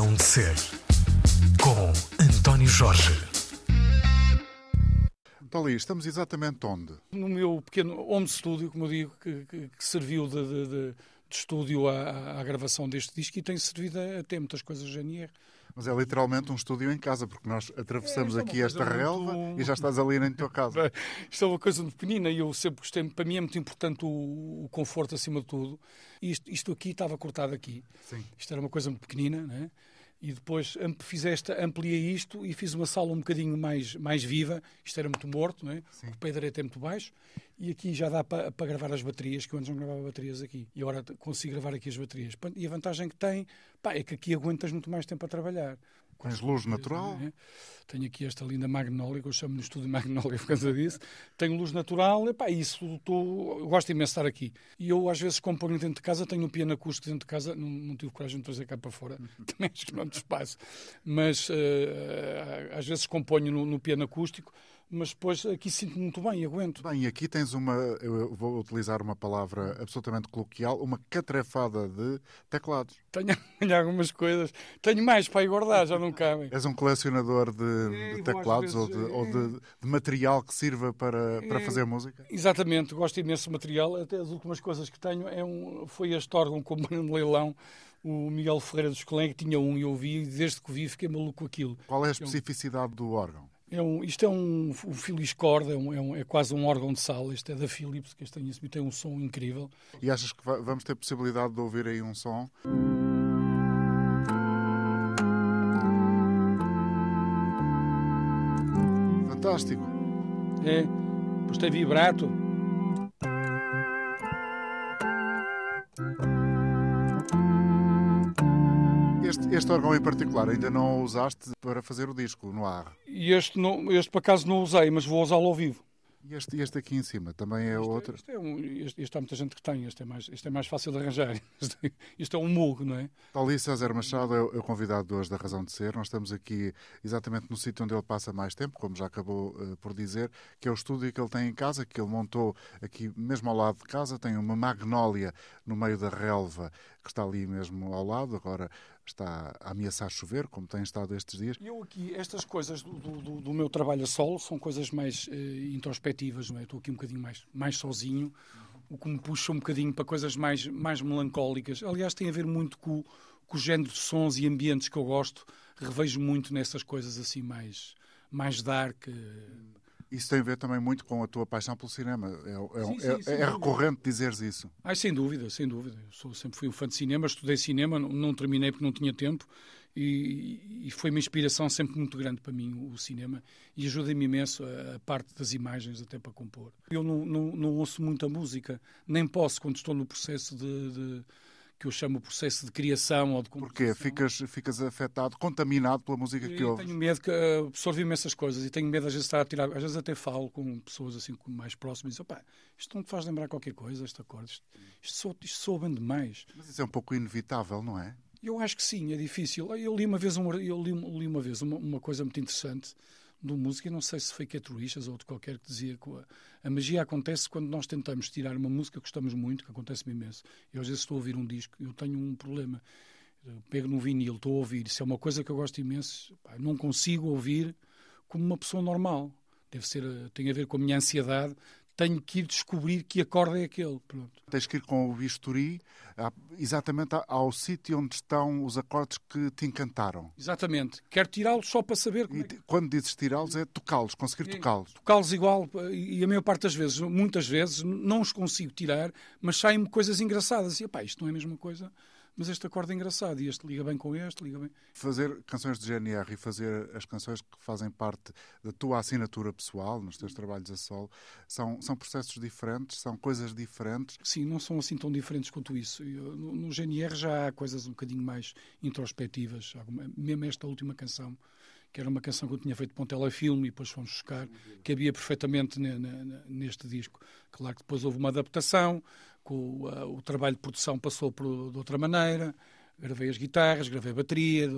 Razão de Ser, com António Jorge. Toli, estamos exatamente onde? No meu pequeno home studio, como eu digo, que, que, que serviu de, de, de, de estúdio à, à, gravação deste disco e tem servido a, a ter muitas coisas GNR. Mas é literalmente um estúdio em casa, porque nós atravessamos é, aqui esta relva muito... e já estás ali na tua casa. isto é uma coisa muito pequenina e eu sempre gostei, para mim é muito importante o, o conforto acima de tudo. Isto, isto aqui estava cortado aqui. Sim. Isto era uma coisa muito pequenina, né? E depois fiz esta, ampliei isto e fiz uma sala um bocadinho mais, mais viva. Isto era muito morto, não é? o pé direito é muito baixo. E aqui já dá para, para gravar as baterias, que eu antes não gravava baterias aqui. E agora consigo gravar aqui as baterias. E a vantagem que tem pá, é que aqui aguentas muito mais tempo a trabalhar. Tens luz natural? É? Tenho aqui esta linda Magnólia, que eu chamo no estúdio Magnólia por causa disso. Tenho luz natural, e, pá, isso tô, gosto imenso de estar aqui. E eu, às vezes, componho dentro de casa, tenho um piano acústico dentro de casa, não, não tive coragem de trazer cá para fora, também acho que não espaço. Mas, uh, às vezes, componho no, no piano acústico, mas depois aqui sinto-me muito bem e aguento. Bem, aqui tens uma, eu vou utilizar uma palavra absolutamente coloquial, uma catrefada de teclados. Tenho, tenho algumas coisas, tenho mais para ir guardar, já não cabem. És um colecionador de, é, de teclados vezes, ou, de, é... ou de, de, material que sirva para, para é, fazer música? Exatamente, gosto imenso de material, até as últimas coisas que tenho é um, foi este órgão com o leilão, o Miguel Ferreira dos Colém, que tinha um e eu vi, desde que vi fiquei maluco com aquilo. Qual é a especificidade do órgão? É um, isto é um, um Philips Cord, é, um, é, um, é, quase um órgão de sala. Este é da Philips, que este tem, tem um som incrível. E achas que vamos ter possibilidade de ouvir aí um som? Fantástico. É, pois tem vibrato. Este, órgão em particular ainda não o usaste para fazer o disco no ar? Este, não, este por acaso não usei, mas vou usá-lo ao vivo. E este, este aqui em cima também é este, outro? Este, é um, este, este há muita gente que tem, este é mais, este é mais fácil de arranjar. Este, este é um mugo, não é? Paulo César Machado é o, é convidado de hoje da Razão de Ser. Nós estamos aqui exatamente no sítio onde ele passa mais tempo, como já acabou uh, por dizer, que é o estúdio que ele tem em casa, que ele montou aqui mesmo ao lado de casa. Tem uma magnólia no meio da relva que está ali mesmo ao lado. Agora está a ameaçar chover, como tem estado estes dias. Eu aqui, estas coisas do, do, do meu trabalho a solo são coisas mais uh, introspectivas, não é? Estou aqui um bocadinho mais, mais sozinho, o que me puxa um bocadinho para coisas mais, mais melancólicas. Aliás, tem a ver muito com, com o género de sons e ambientes que eu gosto. Revejo muito nessas coisas assim mais, mais dark. Uh, isso tem a ver também muito com a tua paixão pelo cinema. É, é, sim, é, sim, é, é recorrente dizeres isso. Ah, sem dúvida, sem dúvida. Eu sou, sempre fui um fã de cinema, estudei cinema, não, não terminei porque não tinha tempo e, e, foi uma inspiração sempre muito grande para mim o cinema e ajuda-me imenso a, a, parte das imagens até para compor. Eu não, não, não ouço muita música, nem posso quando estou no processo de, de que eu chamo o processo de criação ou de Porquê? Ficas, ficas afetado, contaminado pela música que ouves? tenho medo que uh, absorvo imensas coisas e tenho medo às vezes de estar a tirar, às vezes até falo com pessoas assim mais próximas e digo, isto não te faz lembrar qualquer coisa, este acorde, isto, isto, soa, isto soa bem demais. Mas isso é um pouco inevitável, não é? Eu acho que sim, é difícil. Eu li uma vez, uma, eu li, li uma, vez uma, uma coisa muito interessante do música, não sei se foi Kate Richards ou de qualquer que dizia que a, a, magia acontece quando nós tentamos tirar uma música que gostamos muito, que acontece-me imenso. Eu às vezes estou a ouvir um disco, eu tenho um problema. Eu pego no vinil, estou a ouvir, isso é uma coisa que eu gosto imenso, pá, não consigo ouvir como uma pessoa normal. Deve ser, tem a ver com a minha ansiedade tenho que ir descobrir que acorde é aquele. Pronto. Tens que ir com o bisturi exatamente ao sítio onde estão os acordes que te encantaram. Exatamente. Quero tirá-los só para saber como e, é Quando dizes tirá-los é tocá-los, conseguir tocá-los. Tocá-los igual, e a maior parte das vezes, muitas vezes, não os consigo tirar, mas saem-me coisas engraçadas. E, pá, isto não é a mesma coisa mas este acorde é engraçado e este liga bem com este, liga bem. Fazer canções de GNR e fazer as canções que fazem parte da tua assinatura pessoal, nos teus trabalhos a solo, são, são processos diferentes, são coisas diferentes? Sim, não são assim tão diferentes quanto isso. Eu, no, no, GNR já há coisas um bocadinho mais introspectivas, mesmo esta última canção que era uma canção que eu tinha feito para um telefilme e depois fomos buscar, que havia perfeitamente neste disco. Claro que depois houve uma adaptação, o, uh, o trabalho de produção passou por, de outra maneira. Gravei as guitarras, gravei a bateria,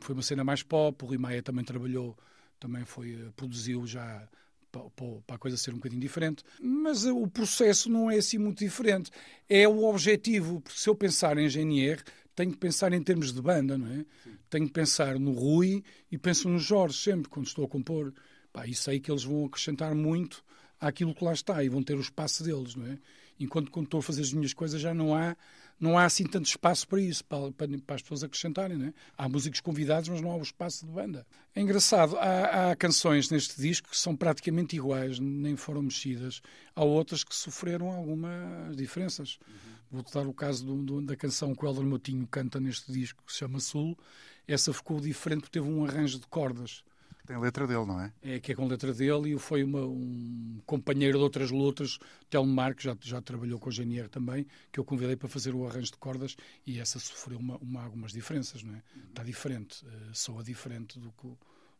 foi uma cena mais pop. O Rui Maia também trabalhou, também foi, uh, produziu já para a coisa ser um bocadinho diferente. Mas uh, o processo não é assim muito diferente. É o objetivo, porque se eu pensar em GNR, tenho que pensar em termos de banda, não é? Sim. Tenho que pensar no Rui e penso no Jorge sempre, quando estou a compor. Pá, e sei que eles vão acrescentar muito àquilo que lá está e vão ter o espaço deles, não é? Enquanto quando estou a fazer as minhas coisas já não há não há assim tanto espaço para isso, para, para, para as pessoas acrescentarem. Não é? Há músicos convidados, mas não há o espaço de banda. É engraçado, há, há, canções neste disco que são praticamente iguais, nem foram mexidas. Há outras que sofreram algumas diferenças. Uhum. Vou dar o caso do, do, da canção que o Helder Motinho canta neste disco, que se chama Sul. Essa ficou diferente porque teve um arranjo de cordas. Tem letra dele, não é? É, que é com letra dele e foi uma, um companheiro de outras lutas, Telmo Marques, já, já trabalhou com o GNR também, que eu convidei para fazer o arranjo de cordas e essa sofreu uma, uma algumas diferenças, não é? Uhum. Está diferente, uh, soa diferente do que,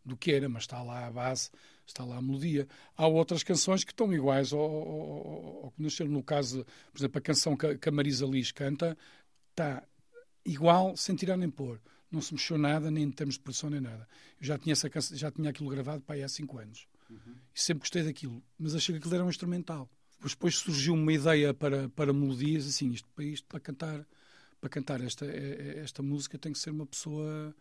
do que era, mas está lá a base, está lá a melodia. Há outras canções que estão iguais ao, que nasceram. No caso, por exemplo, a canção que, que a Marisa Liz canta está igual, sem tirar nem pôr não se mexeu nada, nem em termos de produção, nem nada. Eu já tinha, essa, já tinha aquilo gravado para aí há cinco anos. Uhum. E sempre gostei daquilo, mas achei que aquilo era um instrumental. Depois, depois surgiu uma ideia para, para melodias, assim, isto, para isto, para cantar, para cantar esta, esta música tem que ser uma pessoa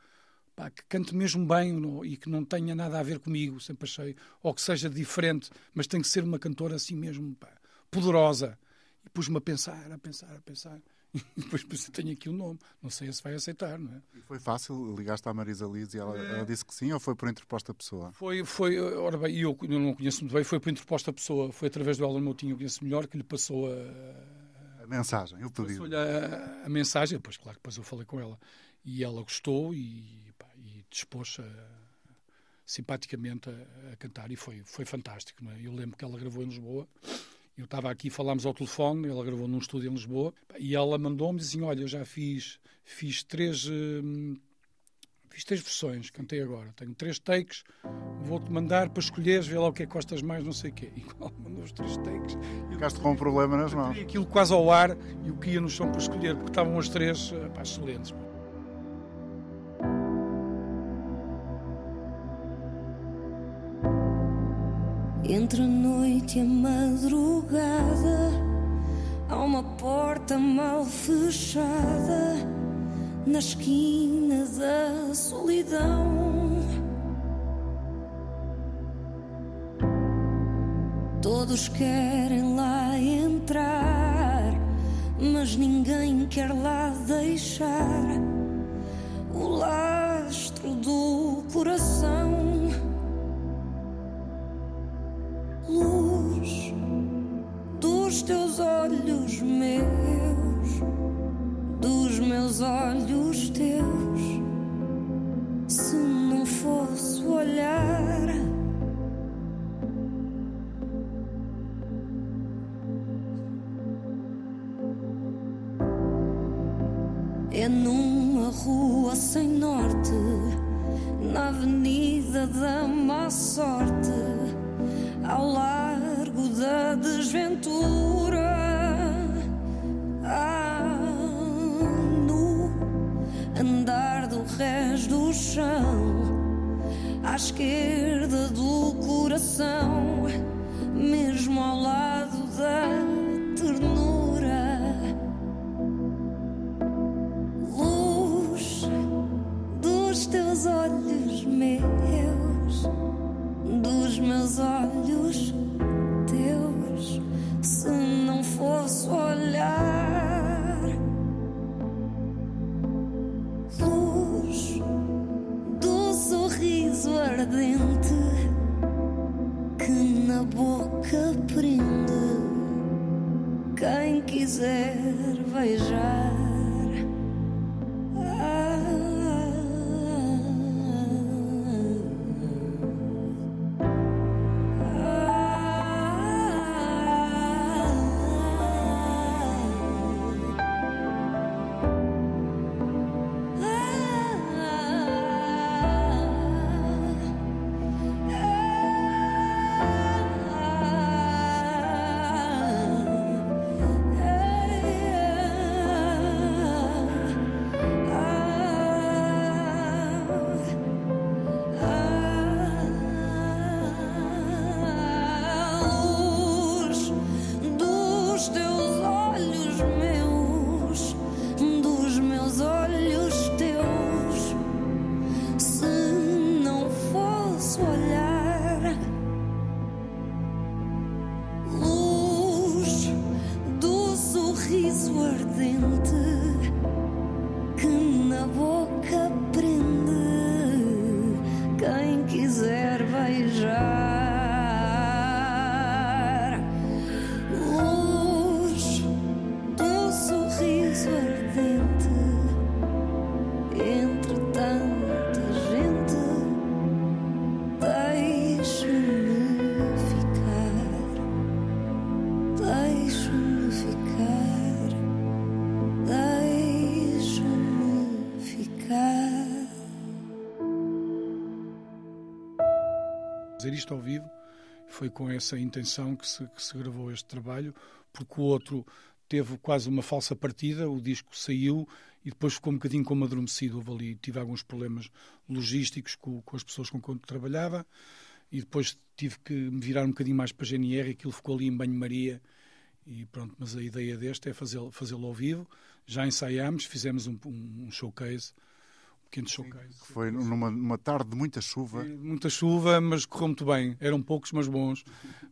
pá, que cante mesmo bem e que não tenha nada a ver comigo, sempre achei, ou que seja diferente, mas tem que ser uma cantora assim mesmo, pá, poderosa. E pus-me a pensar, a pensar, a pensar. E depois pensei, tenho aqui o um nome, não sei se vai aceitar, não é? E foi fácil? Ligaste à Marisa Liz e ela, é... ela, disse que sim ou foi por interposta pessoa? Foi, foi, ora bem, eu, eu não conheço muito bem, foi por interposta pessoa, foi através do Helder Moutinho, eu conheço melhor, que lhe passou a... A mensagem, o pedido. Passou-lhe a, a, mensagem, pois claro, depois eu falei com ela. E ela gostou e, pá, e dispôs a, simpaticamente a, a, cantar e foi, foi fantástico, não é? Eu lembro que ela gravou em Lisboa eu estava aqui, falámos ao telefone, ela gravou num estúdio em Lisboa, e ela mandou-me assim, olha, eu já fiz, fiz três... Hum, fiz três versões, cantei agora. Tenho três takes, vou-te mandar para escolheres, ver lá o que é que gostas mais, não sei o quê. E ela mandou os três takes. Ficaste com um problema nas mãos. aquilo quase ao ar e o que ia no chão para escolher, porque estavam as três pá, excelentes. Noite a madrugada, há uma porta mal fechada na esquina da solidão. Todos querem lá entrar, mas ninguém quer lá deixar o lastro do coração. Meus, dos meus olhos teus. Fazer isto ao vivo. Foi com essa intenção que se, que se gravou este trabalho, porque o outro teve quase uma falsa partida, o disco saiu e depois ficou um bocadinho como adormecido. Houve ali, tive alguns problemas logísticos com, com as pessoas com quem trabalhava e depois tive que me virar um bocadinho mais para a GNR aquilo ficou ali em banho-maria. E pronto, mas a ideia deste é fazê-lo fazê ao vivo. Já ensaiámos, fizemos um, um, showcase, pequeno showcase. Que foi numa, numa tarde de muita chuva. Muita chuva, mas correu muito bem. Eram poucos, mas bons.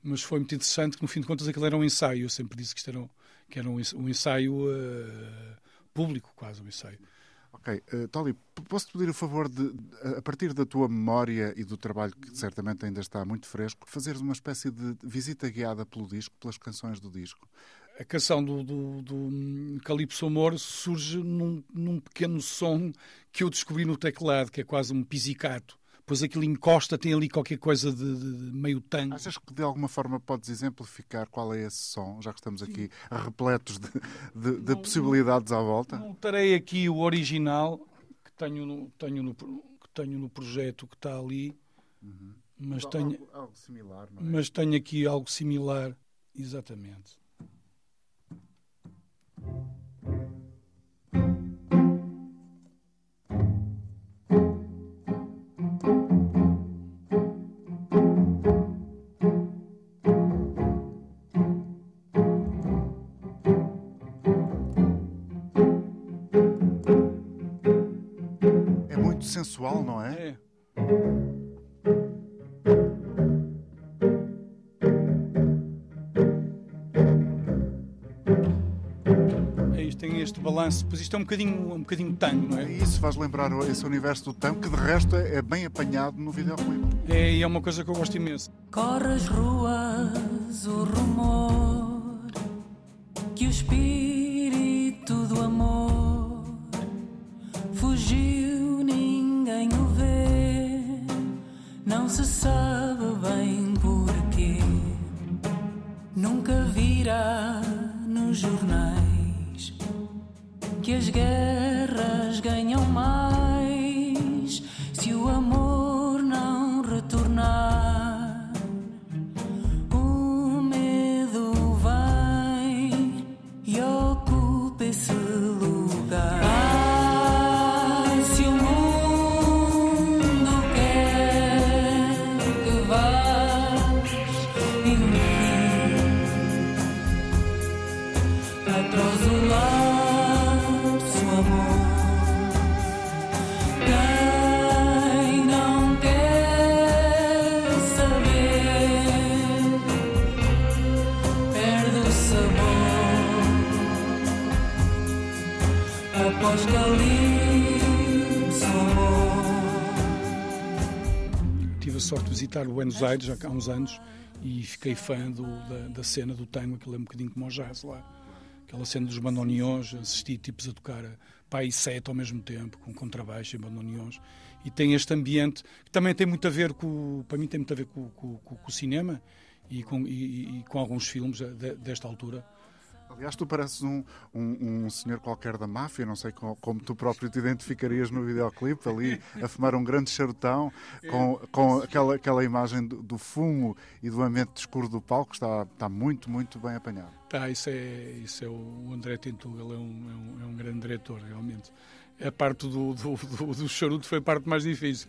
Mas foi muito interessante que, no fim de contas, aquilo era um ensaio. Eu sempre disse que isto era um, que era um ens- ensaio eh, público, quase um ensaio. Ok, uh, Toli, p- posso-te pedir o favor de, a partir da tua memória e do trabalho que certamente ainda está muito fresco, fazeres uma espécie de visita guiada pelo disco, pelas canções do disco. A canção do, do, do hum, Calypso Amor surge num, num pequeno som que eu descobri no teclado, que é quase um pizzicato. Depois aquilo encosta, tem ali qualquer coisa de, de- de meio tango. Achas que de alguma forma podes exemplificar qual é esse som, já que estamos aqui repletos de, de- de possibilidades à volta? Não terei aqui o original que tenho no, tenho no, que tenho no projeto que está ali, mas, tenho, Algo, algo similar, não é? mas tenho aqui algo similar. Exatamente. É muito sensual, não é? É. balanço. Pois isto é um bocadinho, um bocadinho tango, não E é? isso faz lembrar esse universo do tango, que de resto é é bem apanhado no videoclipe. É, e é uma coisa que eu gosto imenso. Corre as ruas o rumor que o espírito do amor fugiu, ninguém o vê, não se sabe bem porquê. Nunca virá nos jornais que as guerras ganham mais sorte de visitar Buenos Aires já há uns anos e fiquei fã do- da, da cena do tango, aquilo é um bocadinho como o jazz lá. Aquela cena dos bandoneons, assisti tipos a tocar pá, e sete ao mesmo tempo, com contrabaixo e bandoneons. E tem este ambiente que também tem muito a ver com, para mim tem muito a ver com, com- com- com o cinema e com, e- e com alguns filmes de- desta altura. Aliás, tu pareces um, um, um senhor qualquer da máfia, não sei co- como, tu próprio te identificarias no videoclipe, ali a fumar um grande charutão, com, com aquela, aquela imagem do, do fumo e do ambiente escuro do palco, está, está muito, muito bem apanhado. Tá, isso é, isso é o André Tentuga, ele é um, é um, é um grande diretor, realmente. A parte do, do, do, do charuto foi a parte mais difícil,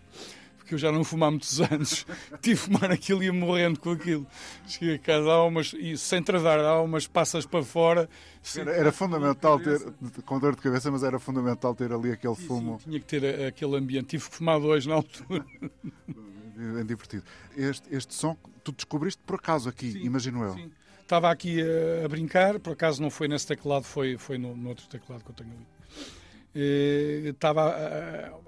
porque eu já não fumo há muitos anos. Tive que fumar aquilo e ia morrendo com aquilo. Cheguei a casa, dá umas, e sem travar, dá umas passas para fora. Era, era fundamental ter, com dor de cabeça, mas era fundamental ter ali aquele Sim, sim, fumo tinha que ter aquele ambiente. Tive que fumar dois na altura. bem divertido. Este, este som tu descobriste por acaso aqui, Sim, imagino eu. Sim. estava aqui a, a brincar, por acaso não foi nesse teclado, foi, foi no, no outro teclado que eu tenho ali. Eh, Estava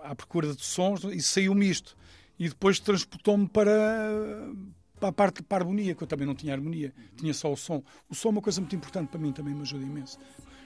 à, à procura de sons e saiu-me isto. E depois transportou-me para, para a parte para a harmonia, que eu também não tinha harmonia, tinha só o som. O som é uma coisa muito importante para mim, também me ajuda imenso.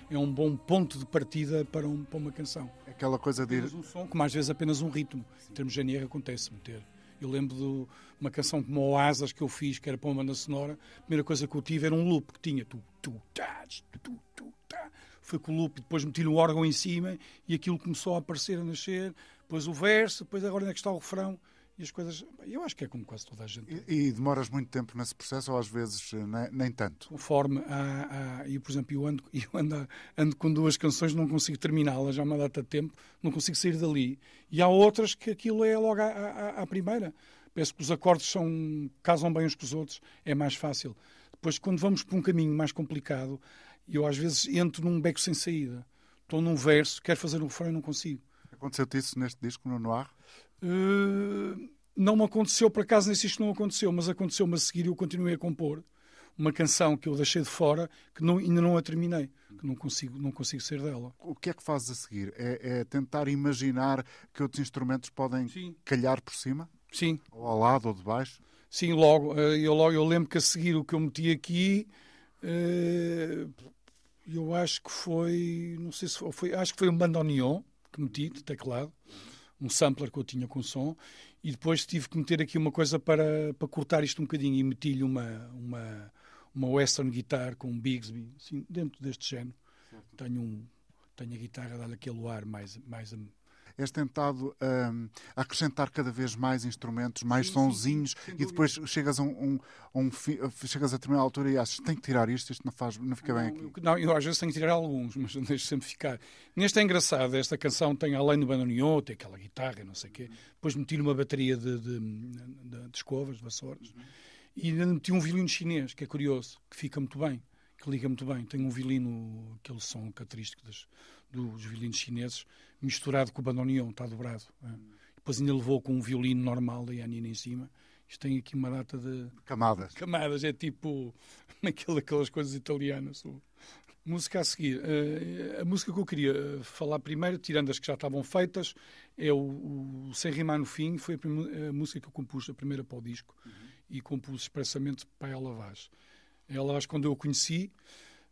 É um bom ponto de partida para, um- para uma canção. Aquela coisa de. Apenas um som, como às vezes apenas um ritmo. Em termos de GNR acontece-me ter. Eu lembro de uma canção como o Asas que eu fiz, que era para uma banda sonora. A primeira coisa que eu tive era um loop que tinha tu, tu, tá, tu, tu, tá. Foi com o loop, depois meti o órgão em cima e aquilo começou a aparecer, a nascer. Depois o verso, depois agora onde é que está o refrão e as coisas. Eu acho que é como quase toda a gente. E, e demoras muito tempo nesse processo ou às vezes eh, nem, nem tanto? conforme há, há- eu, por exemplo, eu ando, eu ando, ando com duas canções, não consigo terminá-las há uma data de tempo, não consigo sair dali. E há outras que aquilo é logo à, primeira. Penso que os acordes são, casam bem uns com os outros, é mais fácil. Depois, quando vamos por um caminho mais complicado, eu às vezes entro num beco sem saída. Estou num verso, quero fazer um refrão e não consigo. Aconteceu-te isso neste disco, no Noir? Uh, não me aconteceu, por acaso, nesse isto não aconteceu, mas aconteceu-me a seguir e eu continuei a compor uma canção que eu deixei de fora, que não- ainda não a terminei, que não consigo, não consigo ser dela. O que é que fazes a seguir? É, é tentar imaginar que outros instrumentos podem Sim. calhar por cima? Sim, Ou ao lado ou de baixo? sim, logo. eh, Eu, logo, eu lembro que a seguir o que eu meti aqui, eh, eu acho que foi, não sei se foi, foi- acho que foi um bandoneon que meti de teclado, um sampler que eu tinha com som, e depois tive que meter aqui uma coisa para, para cortar isto um bocadinho e meti-lhe uma, uma, uma western guitar com um Bigsby, assim, dentro deste género. Tenho, um, tenho a guitarra a dar-lhe aquele ar mais, mais És tentado hum, acrescentar cada vez mais instrumentos, mais sonzinhos e depois chegas a, um, um- um chegas a determinada altura e achas tem que tirar isto, isto não, faz, não fica bem Não, aqui. eu, não, eu às vezes tenho que tirar alguns, mas não deixo sempre ficar. Neste é engraçado, esta canção tem, além do bandoneon, tem aquela guitarra, não sei o quê. Depois meti uma bateria de, de, de- de escovas, de vassouras. E ainda meti um violino chinês, que é curioso, que fica muito bem, que liga muito bem. Tem um violino, aquele som característico dos, dos violinos chineses, misturado com o bandoneon, está dobrado. é. Depois ainda levou com um violino normal da Yanina em cima. Isto tem aqui uma data de Camadas. camadas, é tipo aquela- aquelas coisas italianas. Música a seguir. Eh, a música que eu queria eh, falar primeiro, tirando as que já estavam feitas, é o, o Sem Rimar no Fim. Foi a, prime- a música que eu compus, a primeira para o disco, e compus expressamente para ela Vaz. Ela Vaz, quando eu a conheci,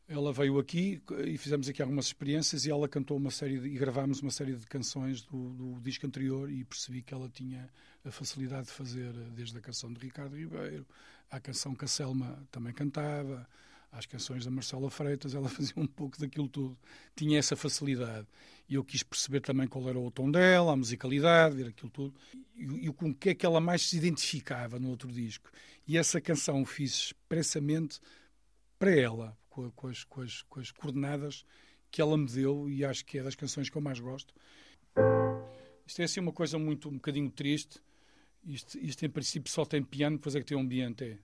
ela veio aqui e fizemos aqui algumas experiências e ela cantou uma série de, e gravámos uma série de canções do, do disco anterior e percebi que ela tinha a facilidade de fazer desde a canção de Ricardo Ribeiro à canção que a Selma também cantava às canções da Marcela Freitas ela fazia um pouco daquilo tudo. Tinha essa facilidade. E eu quis perceber também qual era o tom dela a musicalidade ver aquilo tudo. E, e com o que é que ela mais se identificava no outro disco. E essa canção fiz expressamente para ela, com, com as, com as- com as coordenadas que ela me deu e acho que é das canções que eu mais gosto. Isto é assim uma coisa muito um bocadinho triste. Isto, isto em princípio só tem piano, depois é que tem um ambiente.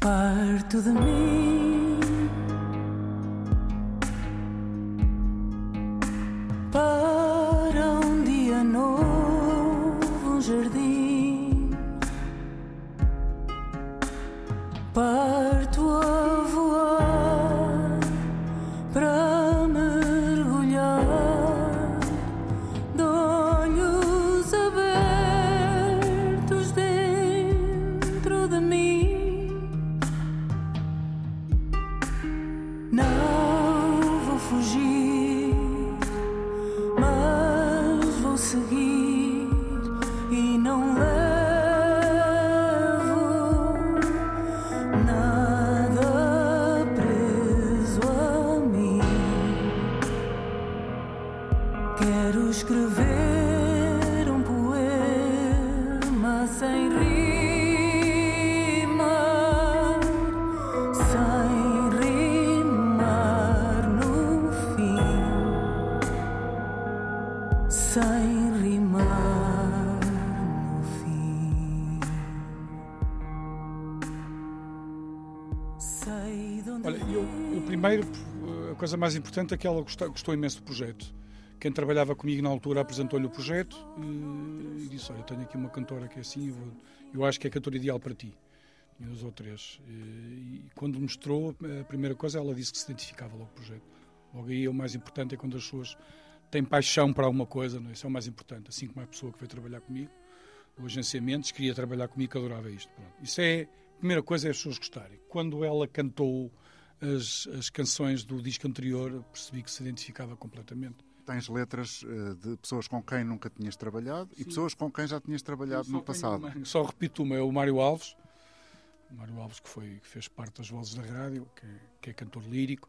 Parto de mim mais importante é que ela gostou, gostou imenso do projeto. Quem trabalhava comigo na altura apresentou-lhe o projeto e, e disse: Olha, tenho aqui uma cantora que é assim, eu, vou- eu acho que é a cantora ideal para ti. E os ou três. E, e quando mostrou, a primeira coisa, ela disse que se identificava logo com o projeto. Logo aí, o mais importante é quando as pessoas têm paixão para alguma coisa, não é? isso é o mais importante. Assim como a pessoa que veio trabalhar comigo, o agenciamento, queria trabalhar comigo, que adorava isto. Pronto. Isso é, a primeira coisa é as pessoas gostarem. Quando ela cantou as, as canções do disco anterior, percebi que se identificava completamente. Tens letras eh, de pessoas com quem nunca tinhas trabalhado e pessoas com quem já tinhas trabalhado no passado. uma- só repito uma, é o Mário Alves. O Mário Alves que, foi, que fez parte das vozes da rádio, que, é- que é cantor lírico,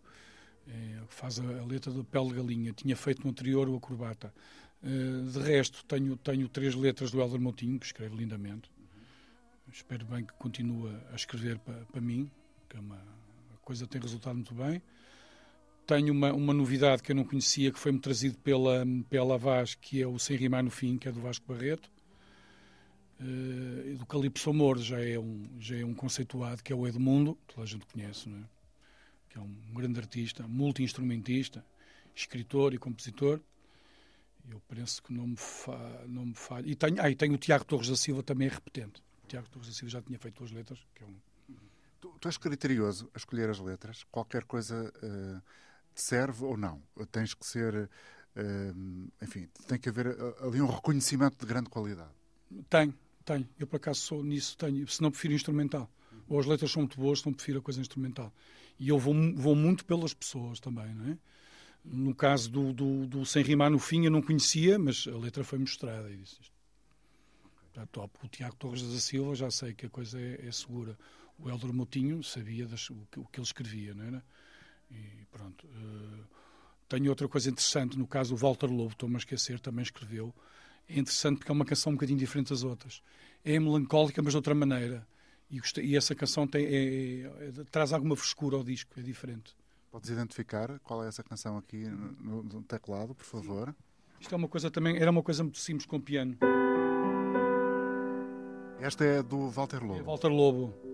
é, que faz a, a letra do Pele de Galinha. Tinha feito no anterior o Acrobata. Eh, de resto, tenho, tenho três letras do Helder Moutinho, que escreve lindamente. Espero bem que continue a escrever para, para mim, que é uma coisa tem resultado muito bem. Tenho uma, uma novidade que eu não conhecia, que foi-me trazido pela, pela Vaz, que é o Sem Rimar no Fim, que é do Vasco Barreto. Eh, do Calypso Amor já é, um, já é um conceituado, que é o Edmundo, toda a gente conhece, não é? que é um grande artista, multi-instrumentista, escritor e compositor. Eu penso que não me, fa, não me falha. E tenho, ah, e tenho o Tiago Torres da Silva, também é repetente. O Tiago Torres da Silva já tinha feito duas letras, que é um, Tu, tu és criterioso a escolher as letras? Qualquer coisa eh, te serve ou não? Tens que ser. eh, enfim, tem que haver eh, ali um reconhecimento de grande qualidade. Tenho, tenho. Eu por acaso sou nisso, tenho. Se não prefiro instrumental. Ou as letras são muito boas, se não prefiro a coisa instrumental. E eu vou, vou muito pelas pessoas também, não é? No caso do, do, do Sem Rimar no Fim, eu não conhecia, mas a letra foi mostrada e disse isto. Está top. O Tiago Torres da Silva já sei que a coisa é, é segura. O Helder Moutinho sabia das- o, que, o que ele escrevia, não era? E pronto. eh, tenho outra coisa interessante, no caso o Walter Lobo, estou-me a esquecer, também escreveu. É interessante porque é uma canção um bocadinho diferente das outras. É melancólica, mas de outra maneira. E, e essa canção tem, é- é- traz alguma frescura ao disco, é diferente. Podes identificar qual é essa canção aqui no, no teclado, por favor? Isto é uma coisa também, era uma coisa muito simples com piano. Esta é do Walter É Lobo. Walter Lobo.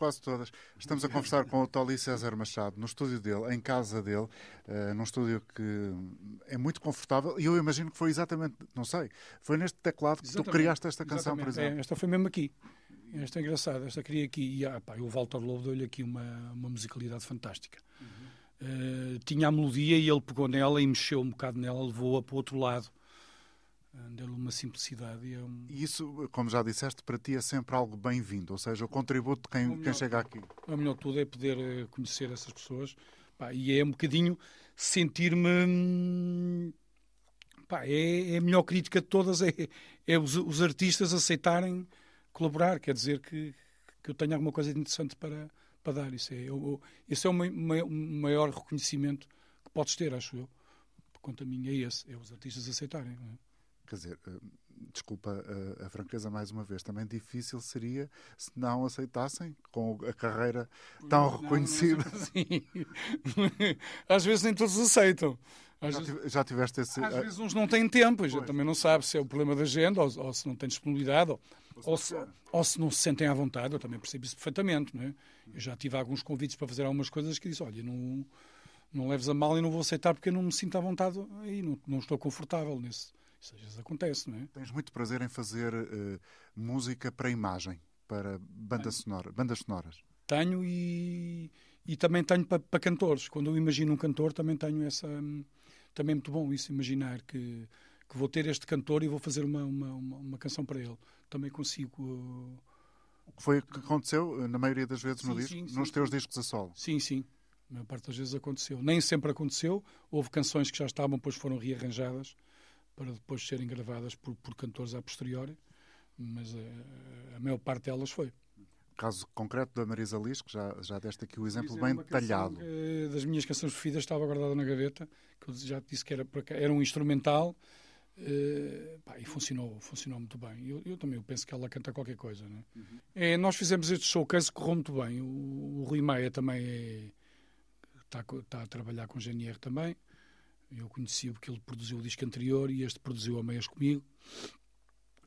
Quase todas. Estamos a conversar com o Tolly César Machado no estúdio dele, em casa dele, uh, num estúdio que é muito confortável e eu imagino que foi exatamente, não sei, foi neste teclado que Exatamente, tu criaste esta canção, por exatamente. exemplo. É, esta foi mesmo aqui. Esta é engraçada, esta queria aqui. E ah, pá, o Walter Lobo deu-lhe aqui uma, uma musicalidade fantástica. Uh, tinha a melodia e ele pegou nela e mexeu um bocado nela, levou-a para o outro lado. Deu-lhe uma simplicidade. E é um... E isso, como já disseste, para ti é sempre algo bem-vindo, ou seja, o contributo de quem, melhor- quem chega aqui. O melhor de tudo é poder eh, conhecer essas pessoas pá, e é um bocadinho sentir-me. pá, é, é a melhor crítica de todas, é, é os, os artistas aceitarem colaborar, quer dizer que, que eu tenho alguma coisa de interessante para, para dar. Isso é, eu- esse é o mai- mai- o maior reconhecimento que podes ter, acho eu. Por conta minha é esse, é os artistas aceitarem. não é? Quer dizer, eh, desculpa a franqueza mais uma vez, também difícil seria se não aceitassem com a carreira tão Não, não é reconhecida. sempre assim. Às vezes nem todos aceitam. Às Já, vezes- já tiveste esse. Às eh, vezes uns não têm tempo, Pois. também não sabe se é o problema da agenda ou, ou se não tem disponibilidade ou, ou se, ou se não se sentem à vontade. Eu também percebo isso perfeitamente. Não é? Eu já tive alguns convites para fazer algumas coisas que disse: olha, não, não leves a mal e não vou aceitar porque eu não me sinto à vontade aí, não, não estou confortável nisso. Isso às vezes acontece, não é? Tens muito prazer em fazer eh, música para imagem, para banda sonora, bandas sonoras. Tenho e, e também tenho para, para cantores. Quando eu imagino um cantor, também tenho essa. hum, Também é muito bom isso, imaginar que, que vou ter este cantor e vou fazer uma, uma, uma, uma canção para ele. Também consigo. uh, O que foi o que aconteceu, eh, na maioria das vezes, no Sim, disco, sim, sim, nos teus discos a solo. Sim, sim. A maior parte das vezes aconteceu. Nem sempre aconteceu. Houve canções que já estavam, depois foram rearranjadas para depois serem gravadas por, por cantores a posteriori. Mas eh, a maior parte delas foi. Caso concreto da Marisa Liz, que já, já deste aqui o exemplo bem canção detalhado. que, das minhas canções preferidas estava guardada na gaveta, que eu já disse que era, era um instrumental eh, pá, e funcionou, funcionou muito bem. Eu, eu também eu penso que ela canta qualquer coisa. Não é? É, nós fizemos este showcase que correu muito bem. O, o Rui Maia também é, está, está a trabalhar com o GNR também. Eu conheci-o porque ele produziu o disco anterior e este produziu a meias comigo.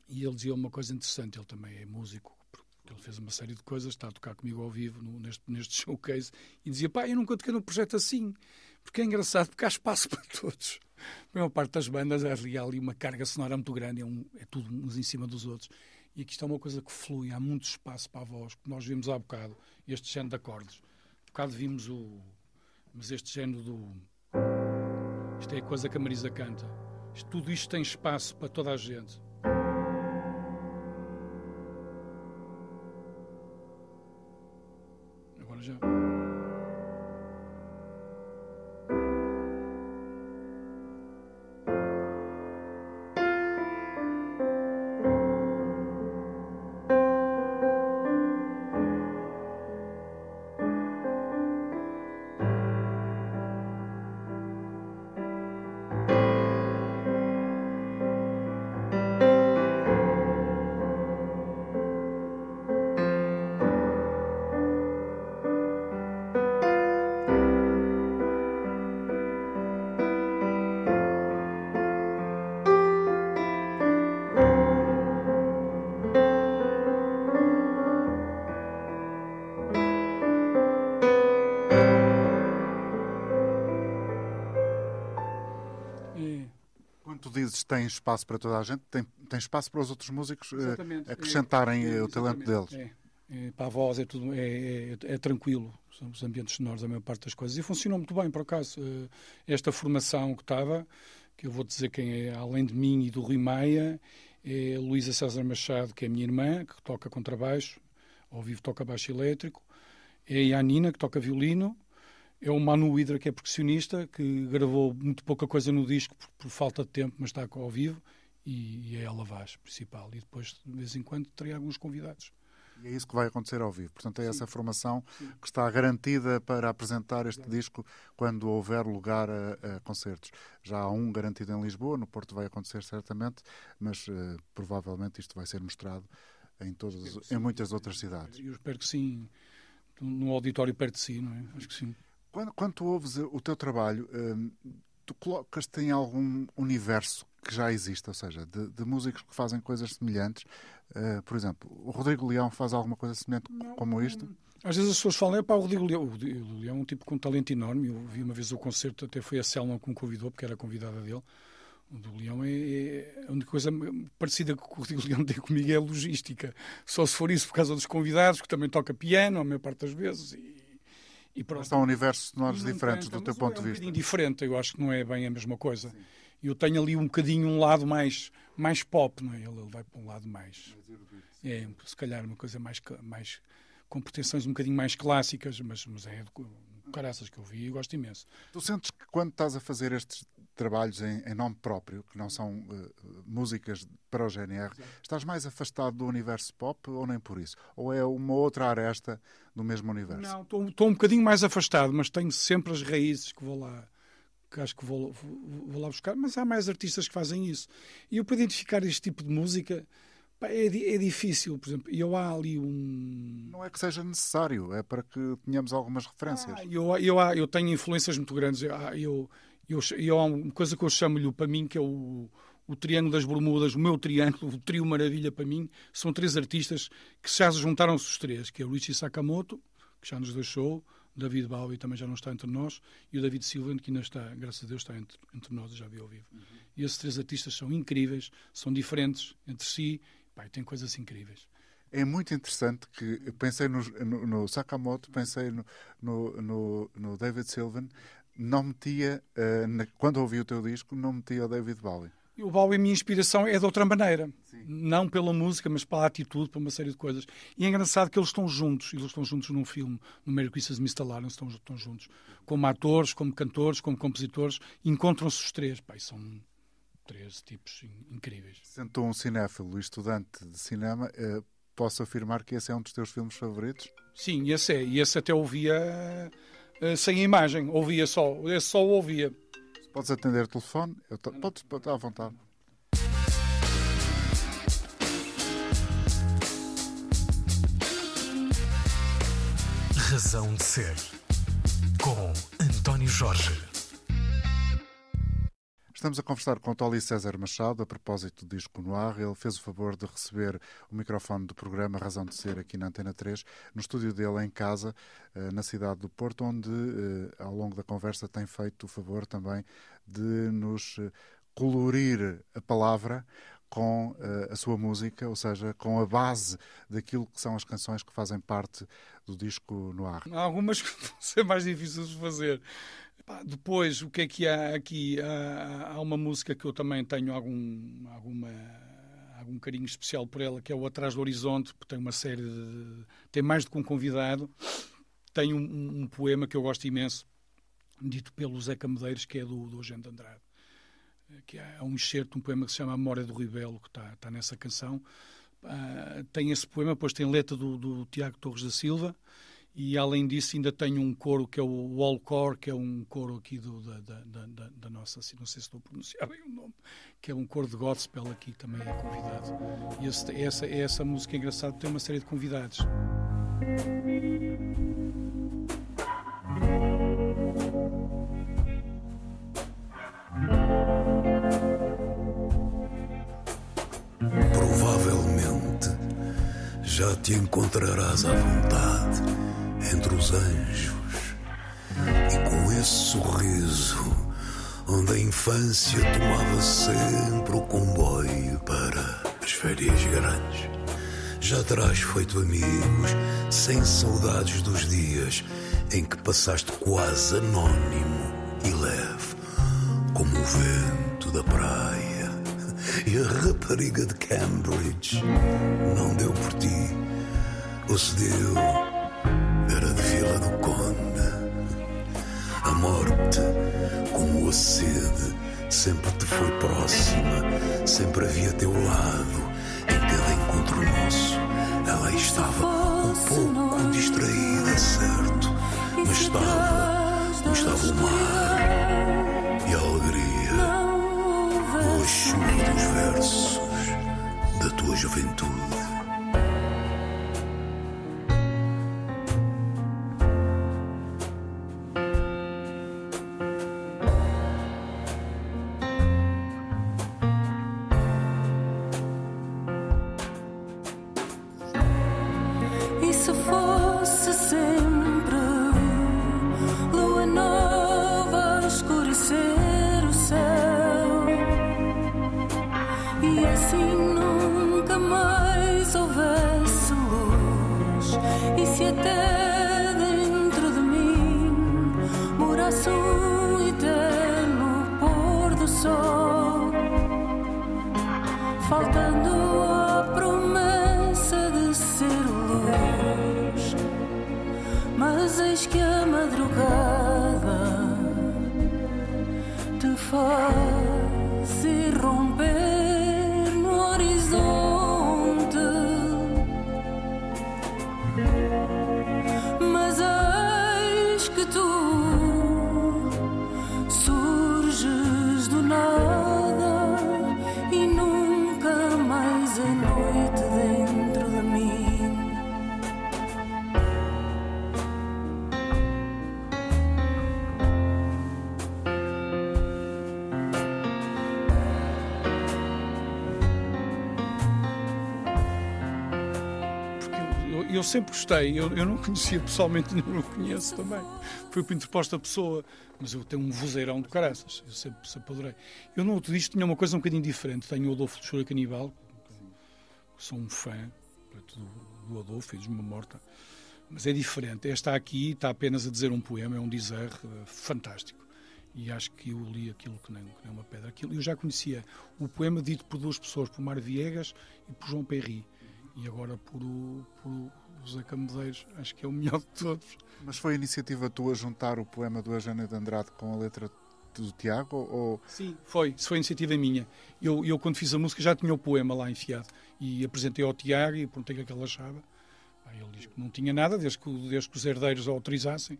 E ele dizia uma coisa interessante, ele também é músico, porque ele fez uma série de coisas, está a tocar comigo ao vivo no- neste, neste showcase, e dizia, pá, eu nunca toquei num projeto assim, porque é engraçado, porque há espaço para todos. A maior parte das bandas há há ali uma carga sonora muito grande, é, um- é tudo uns em cima dos outros. E aqui está uma coisa que flui, há muito espaço para a voz, que nós vimos há bocado, este género de acordes. Há bocado vimos o... Mas este género do... Isto é a coisa que a Marisa canta. Isto- tudo isto tem espaço para toda a gente. Tem espaço para toda a gente, tem, tem espaço para os outros músicos eh, Exatamente. acrescentarem É, eh, o talento deles. É, é, para a voz é tudo é, é, é tranquilo, são os ambientes sonoros a maior parte das coisas. E funcionou muito bem, por acaso. Eh, Esta formação que estava, que eu vou dizer quem é, além de mim e do Rui Maia, é Luísa César Machado, que é a minha irmã, que toca contrabaixo, ao vivo toca baixo elétrico, é a Yanina, que toca violino, é o Manu Hidra, que é percussionista, que gravou muito pouca coisa no disco por, por falta de tempo, mas está ao vivo, e, e é a Lavaz principal. E depois, de vez em quando, terei alguns convidados. E é isso que vai acontecer ao vivo. Portanto, é essa formação que está garantida para apresentar este disco quando houver lugar a, a concertos. Já há um garantido em Lisboa, no Porto vai acontecer certamente, mas eh, provavelmente isto vai ser mostrado em, todas, em muitas outras cidades. Eu espero que sim, num auditório perto de si, não é? Acho que sim. Quando, quando tu ouves o teu trabalho, hum, tu colocas-te em algum universo que já existe, ou seja, de, de músicos que fazem coisas semelhantes. Uh, por exemplo, o Rodrigo Leão faz alguma coisa semelhante não, como isto? Às vezes as pessoas falam, é para o Rodrigo Leão. O Rodrigo Leão é um tipo com um talento enorme. Eu vi uma vez o concerto, até foi a Selma que me convidou, porque era convidada dele. O do Leão é, é, a única coisa parecida que o Rodrigo Leão tem comigo é a logística. Só se for isso por causa dos convidados, que também toca piano a maior parte das vezes. E, e pronto. São universos sonoros diferentes do teu ponto é de vista. É um diferente, eu acho que não é bem a mesma coisa. Sim. Eu tenho ali um bocadinho um lado mais, mais pop, não é? Ele, ele vai para um lado mais. É, se calhar uma coisa mais, mais com pretensões um bocadinho mais clássicas, mas, mas é caraças que eu vi e gosto imenso. Tu sentes que quando estás a fazer estes trabalhos em, em nome próprio, que não são uh, músicas para o GNR, estás mais afastado do universo pop ou nem por isso? Ou é uma outra aresta do mesmo universo? Não, estou um bocadinho mais afastado, mas tenho sempre as raízes que vou lá que acho que vou, vou, vou lá buscar, mas há mais artistas que fazem isso. E eu para identificar este tipo de música é, é, difícil, por exemplo. Eu há ali um. Não é que seja necessário, é para que tenhamos algumas referências. Ah, eu, eu, eu tenho influências muito grandes. Eu, eu, eu, eu, há uma coisa que eu chamo-lhe para mim, que é o, o Triângulo das Bermudas, o meu triângulo, o Trio Maravilha para mim, são três artistas que já juntaram-se os três, que é o Luigi Sakamoto, que já nos deixou, David Bowie também já não está entre nós, e o David Silva, que ainda está, graças a Deus, está entre, entre nós, já vi ao vivo. Uhum. E esses três artistas são incríveis, são diferentes entre si, Pai, tem coisas incríveis. É muito interessante que pensei no, no, no Sakamoto, pensei no, no, no, David Sylvan, não metia, uh, na, quando ouvi o teu disco, não metia o David Bowie. O Bowie, a minha inspiração é de outra maneira. Sim. Não pela música, mas pela atitude, por uma série de coisas. E é engraçado que eles estão juntos. Eles estão juntos num filme, no Merry Christmas Mr. Lawrence, estão, estão juntos. Como atores, como cantores, como compositores. Encontram-se os três. Pai, são três tipos incríveis. Sendo um cinéfilo e estudante de cinema, eh, posso afirmar que esse é um dos teus filmes favoritos? Sim, esse é. E esse até ouvia uh, sem imagem, ouvia só. Esse só ouvia. Podes atender o telefone? Eu podes, podes, à vontade. Razão de Ser, com António Jorge. Estamos a conversar com Tolly César Machado a propósito do disco no ar. Ele fez o favor de receber o microfone do programa Razão de Ser aqui na Antena 3, no estúdio dele em casa, eh, na cidade do Porto, onde eh, ao longo da conversa tem feito o favor também de nos eh, colorir a palavra com a sua música, ou seja, com a base daquilo que são as canções que fazem parte do disco no ar. Há algumas que vão ser mais difíceis de fazer. Depois, o que é que há aqui? Há, há uma música que eu também tenho algum, alguma, algum carinho especial por ela, que é o Atrás do Horizonte, porque tem uma série de. tem mais do que um convidado. Tem um, um poema que eu gosto imenso, dito pelo Zeca Medeiros, que é do, do Agente Andrade. Que é um excerto, um poema que se chama A Memória do Ribelo, que está, está nessa canção. Uh, tem esse poema, depois tem letra do, do Tiago Torres da Silva e além disso ainda tenho um coro que é o Wall Core, que é um coro aqui do, da, da, da, da, nossa, assim, não sei se estou a pronunciar bem o nome, que é um coro de gospel aqui também é convidado. E esse, essa, essa música é engraçada, tem uma série de convidados. Provavelmente já te encontrarás à vontade entre os anjos e com esse sorriso onde a infância tomava sempre o comboio para as férias grandes. Já terás feito amigos sem saudades dos dias em que passaste quase anônimo e leve, como o vento da praia. E a rapariga de Cambridge não deu por ti, ou se deu era de Vila do Conde. A morte, como a sede, sempre te foi próxima, sempre havia teu lado. Em cada encontro nosso, ela estava um pouco distraída, certo? Mas estava, mas estava o mar e a alegria, a chuva dos versos da tua juventude. Gostei, eu, eu não conhecia pessoalmente, não o conheço também. Foi por interposta pessoa, mas eu tenho um vozeirão de caraças, eu sempre, sempre adorei. Eu no outro disco tinha uma coisa um bocadinho diferente. Tenho o Adolfo Chora Canibal, que sou um fã do, do Adolfo, Filhos de uma Morta, mas é diferente. Esta aqui está apenas a dizer um poema, é um dizer eh, fantástico. E acho que eu li aquilo que nem, que nem uma pedra. Aquilo, eu já conhecia o poema dito por duas pessoas, por Mário Viegas e por João Perry. E agora por o, por José Camedeiros, acho que é o melhor de todos. Mas foi iniciativa tua juntar o poema do Eugênio de Andrade com a letra do Tiago? Ou... Sim, foi. Isso foi iniciativa minha. Eu, eu, quando fiz a música, já tinha o poema lá enfiado. E apresentei ao Tiago e perguntei o que ele achava. Aí ele disse que não tinha nada, desde que, desde que os herdeiros autorizassem.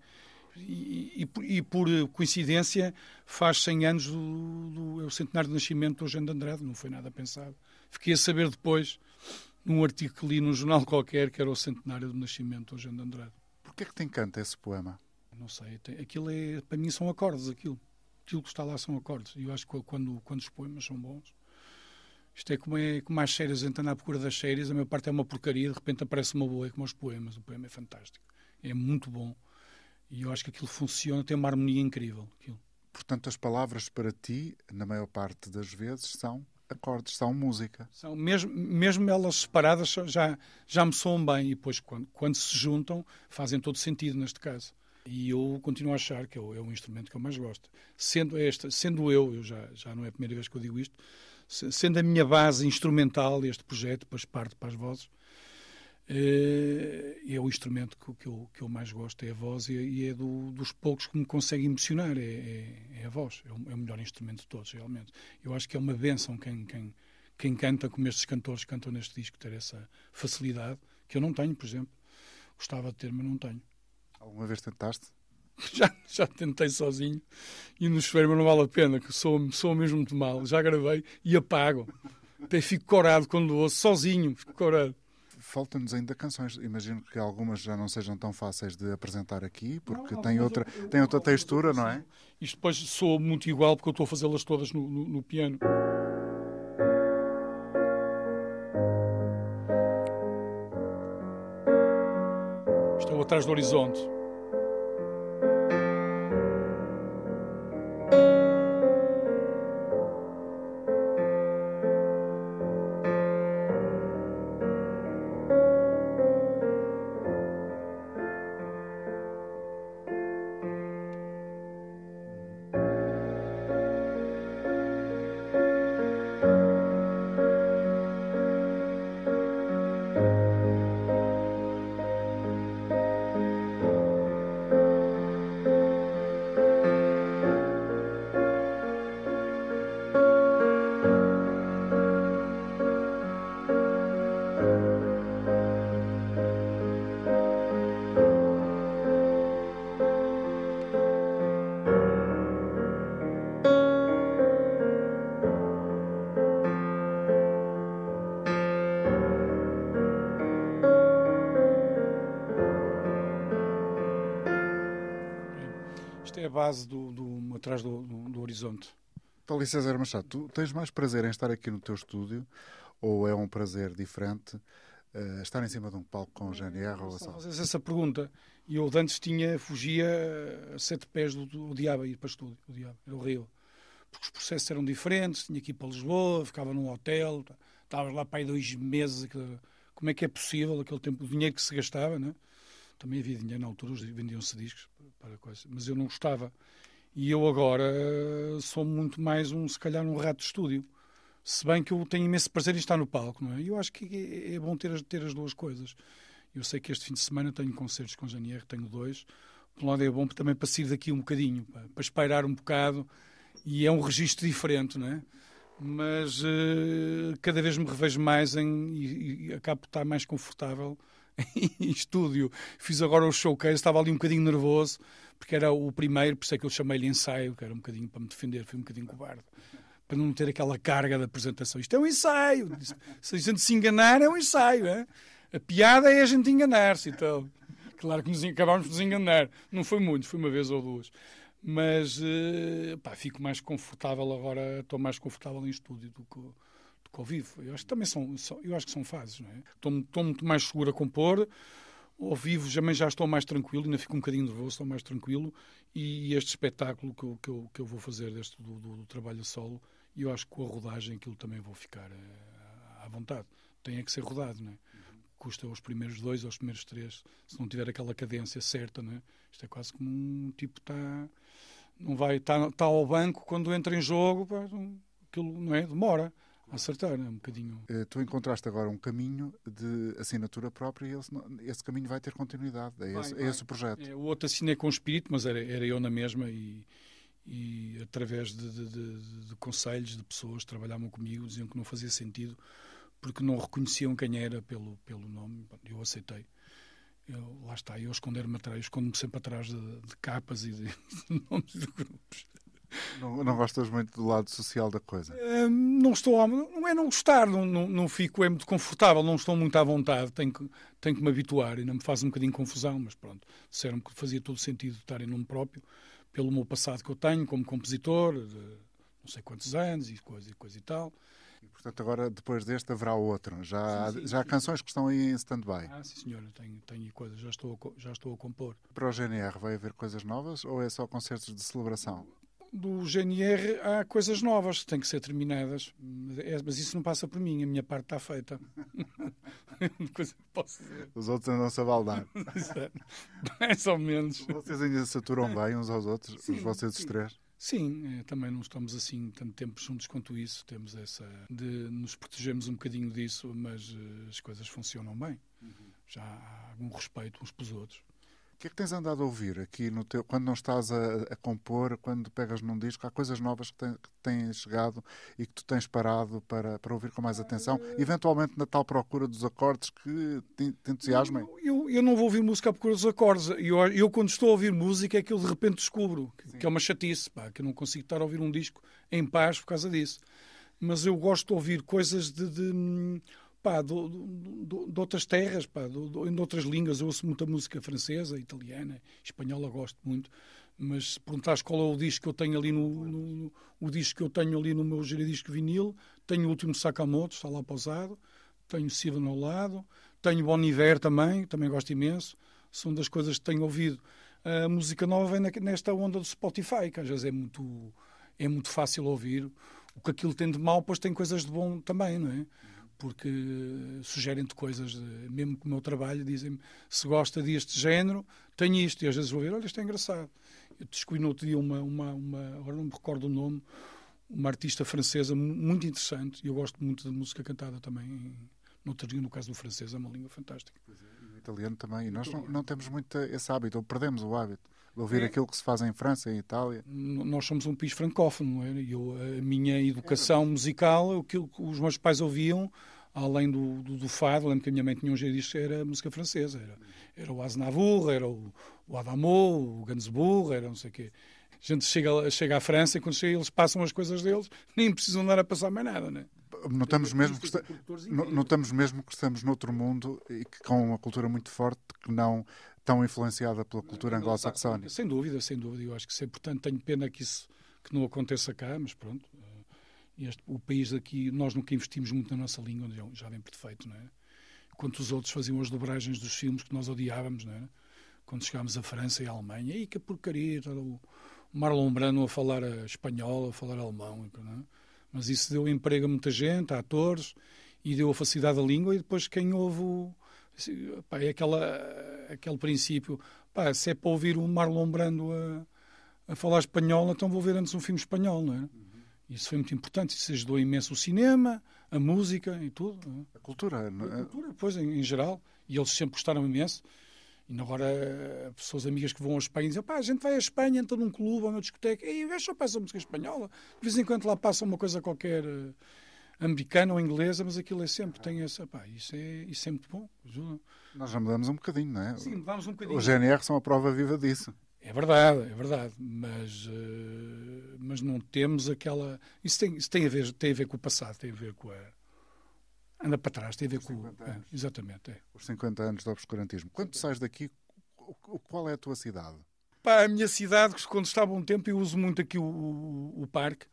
E, e, por- e por coincidência, faz 100 anos do, do é o centenário de nascimento do Eugênio de Andrade. Não foi nada pensado. Fiquei a saber depois, num artigo que li num jornal qualquer, que era o centenário do nascimento do Eugênio de Andrade. Porquê é que te encanta esse poema? Não sei, tem- aquilo é, para mim são acordes, aquilo. Aquilo que está lá são acordes. E eu acho que quando, quando os poemas são bons, isto é como, é como as séries, anda à procura das séries, a maior parte é uma porcaria, de repente aparece uma boa, é como os poemas. O poema é fantástico, é muito bom. E eu acho que aquilo funciona, tem uma harmonia incrível. Aquilo. Portanto, as palavras para ti, na maior parte das vezes, são acordes, são música. São, mesmo, mesmo elas separadas já, já me soam bem e depois quando, quando se juntam fazem todo sentido neste caso. E eu continuo a achar que é o, é o instrumento que eu mais gosto. Sendo esta, sendo eu, eu já, já não é a primeira vez que eu digo isto, se- sendo a minha base instrumental este projeto, depois parte para as vozes, é o instrumento que, eu, que eu mais gosto, é a voz e, é do- dos poucos que me consegue emocionar, é, é- é a voz, é o, é o melhor instrumento de todos, realmente. Eu acho que é uma benção quem, quem, quem canta, como estes cantores cantam neste disco, ter essa facilidade, que eu não tenho, por exemplo. Gostava de ter, mas não tenho. Alguma vez tentaste? Já, já tentei sozinho e no chuveiro, mas não vale a pena, que sou, sou mesmo muito mal. Já gravei e apago. Até fico corado quando ouço, sozinho, fico corado. Faltam-nos ainda canções. Imagino que algumas já não sejam tão fáceis de apresentar aqui, porque Não, algumas outra, eu- eu- têm outra textura, não é? Isto depois sou muito igual porque eu estou a fazê-las todas no, no- no piano. Estou atrás do horizonte. Base do, do- atrás do, do- do horizonte. Paulo César Machado, tu tens mais prazer em estar aqui no teu estúdio ou é um prazer diferente eh, estar em cima de um palco com o GNR ou a fazes essa pergunta. E eu de antes tinha, fugia a sete pés do, do diabo a ir para o estúdio. O diabo, era horrível. Porque os processos eram diferentes, tinha que ir para Lisboa, ficava num hotel, tá- estava lá para aí dois meses. aquilo- como é que é possível aquele tempo, o dinheiro que se gastava, né? Também havia dinheiro na altura, vendiam-se discos para mas eu não gostava. E eu agora eh, sou muito mais um, se calhar, um rato de estúdio. Se bem que eu tenho imenso prazer em estar no palco, não é? E eu acho que é, é bom ter as, ter as duas coisas. Eu sei que este fim de semana tenho concertos com Janier, tenho dois. Por um lado é bom também para sair daqui um bocadinho, para, para espairar um bocado. E é um registro diferente, não é? Mas uh, cada vez me revejo mais em, e, e acabo por estar mais confortável em estúdio. Fiz agora o showcase, estava ali um bocadinho nervoso, porque era o primeiro, por isso é que eu chamei-lhe ensaio, que era um bocadinho para me defender, fui um bocadinho cobarde. Para não ter aquela carga da apresentação. Isto é um ensaio. Se a gente se enganar, é um ensaio. É? A piada é a gente enganar-se. Então, claro que nos acabámos de nos enganar. Não foi muito, foi uma vez ou duas. Mas uh, pá, fico mais confortável agora, estou mais confortável em estúdio do que, ao vivo. Eu acho que também são, eu acho que são fases, não é? Estou, estou muito mais seguro a compor, ao vivo também já estou mais tranquilo, ainda fico um bocadinho nervoso, estou mais tranquilo. E este espetáculo que eu, que eu, que eu vou fazer deste do, do, do trabalho a solo, eu acho que com a rodagem aquilo também vou ficar uh, à vontade. Tem é que ser rodado, não é? Custa os primeiros dois ou os primeiros três, se não tiver aquela cadência certa, não é? Isto é quase como um tipo está não vai está, está ao banco quando entra em jogo, pá, aquilo não é demora acertar, é um bocadinho. Uh, tu encontraste agora um caminho de assinatura própria e esse, esse caminho vai ter continuidade. É, vai, esse, vai. é esse, o projeto. É, o outro assinei com o espírito, mas era, era eu na mesma e, e através de, de, de, de conselhos de pessoas que trabalhavam comigo diziam que não fazia sentido porque não reconheciam quem era pelo, pelo nome. Eu aceitei. Eu, lá está, eu esconder-me atrás, escondo-me sempre atrás de, de capas e de nomes de grupos. Não, não, gostas muito do lado social da coisa? Uh, não estou, a, não é não gostar, não, não, não, fico, é muito confortável, não estou muito à vontade, tenho que, tenho que me habituar, ainda me faz um bocadinho confusão, mas pronto, disseram que fazia todo sentido estar em nome próprio, pelo meu passado que eu tenho como compositor, de não sei quantos anos e coisa e coisa e tal. E, portanto, agora, depois deste, haverá outro. Já, sim, sim, já há canções que estão aí em stand-by. Ah, sim, senhora, tenho, tenho coisas, já estou, a, já estou a compor. Para o GNR vai haver coisas novas ou é só concertos de celebração? Do GNR há coisas novas que têm que ser terminadas, é, mas isso não passa por mim, a minha parte está feita. coisa que posso dizer. Os outros andam-se a baldar. Mais ou menos. Vocês ainda se aturam bem uns aos outros, sim, vocês os três? Sim, é, também não estamos assim tanto tempo juntos quanto isso. Temos essa de nos protegermos um bocadinho disso, mas uh, as coisas funcionam bem. Uhum. Já há algum respeito uns pelos outros. O que é que tens andado a ouvir aqui no teu, quando não estás a, a compor, quando pegas num disco? Há coisas novas que, tem, que têm chegado e que tu tens parado para, para ouvir com mais atenção, eventualmente na tal procura dos acordes que te, te entusiasmem? Eu, eu, eu, não vou ouvir música à procura dos acordes. Eu, eu, quando estou a ouvir música, é que eu de repente descubro que, que é uma chatice, pá, que eu não consigo estar a ouvir um disco em paz por causa disso. Mas eu gosto de ouvir coisas de, de pá, do, de outras terras, pá, do, em outras línguas. Eu ouço muita música francesa, italiana, espanhola, gosto muito. Mas se perguntares qual é o disco que eu tenho ali no, no, o disco que eu tenho ali no meu giradisco vinil, tenho o último Sakamoto, está lá pausado, tenho Sivan ao lado, tenho Bon Iver também, também gosto imenso. São das coisas que tenho ouvido. A música nova vem nesta onda do Spotify, que às vezes é muito, é muito fácil ouvir. O que aquilo tem de mal, pois tem coisas de bom também, não é? Porque sugerem-te coisas, mesmo com o meu trabalho, dizem-me se gosta deste género, tenho isto, e às vezes vou ver, olha, isto é engraçado. Eu descobri no outro dia uma, uma, uma, agora não me recordo o nome, uma artista francesa muito interessante, e eu gosto muito de música cantada também, no outro dia, no caso do francês, é uma língua fantástica. É, o italiano também, e nós não, não, temos muito esse hábito, ou perdemos o hábito de ouvir é. aquilo que se faz em França, em Itália. Nós somos um país francófono, não é? E eu, a minha educação musical, aquilo que os meus pais ouviam, além do, do, do fado, lembro que a minha mãe tinha um discos era música francesa, era, era o Aznavour, era o, o Adamo, o Gainsbourg, era não sei o quê. A gente chega, chega à França e quando chega eles passam as coisas deles, nem precisam andar a passar mais nada, né? Notamos mesmo, que está, notamos mesmo que estamos noutro mundo e que com uma cultura muito forte que não tão influenciada pela cultura anglo-saxónica. Sem dúvida, sem dúvida. Eu acho que é importante. Tenho pena que isso que não aconteça cá, mas pronto. Este, o país aqui, nós nunca investimos muito na nossa língua, já, já vem perfeito, não é? Enquanto os outros faziam as dobragens dos filmes que nós odiávamos, não é? Quando chegámos à França e à Alemanha, e que porcaria, o Marlon Brando a falar espanhol, a falar alemão, não é? Mas isso deu emprego a muita gente, a atores, e deu a facilidade da língua, e depois quem ouve o, pá, é aquela, aquele princípio, pá, se é para ouvir o Marlon Brando a, a falar espanhol, então vou ver antes um filme espanhol, não é? Isso foi muito importante. Isso ajudou imenso o cinema, a música e tudo. A cultura. não A é? cultura, depois, em, em geral. E eles sempre gostaram imenso. E agora, pessoas amigas que vão à Espanha dizem: pá, a gente vai à Espanha, entra num clube ou numa discoteca, e o gajo só passa música espanhola. De vez em quando lá passa uma coisa qualquer eh, americana ou inglesa, mas aquilo é sempre, tem essa. Pá, isso é, isso é muito bom. ajuda. Nós já mudamos um bocadinho, não é? Sim, vamos um bocadinho. O GNR são a prova viva disso. É verdade, é verdade, mas, eh, mas não temos aquela. Isso, tem, isso tem, a ver, tem a ver com o passado, tem a ver com a. Anda para trás, tem a ver com. 50 é, exatamente. É. Os 50 anos do obscurantismo. Quando sais daqui, qual é a tua cidade? Pá, a minha cidade, quando estava um tempo, eu uso muito aqui o, o, o parque,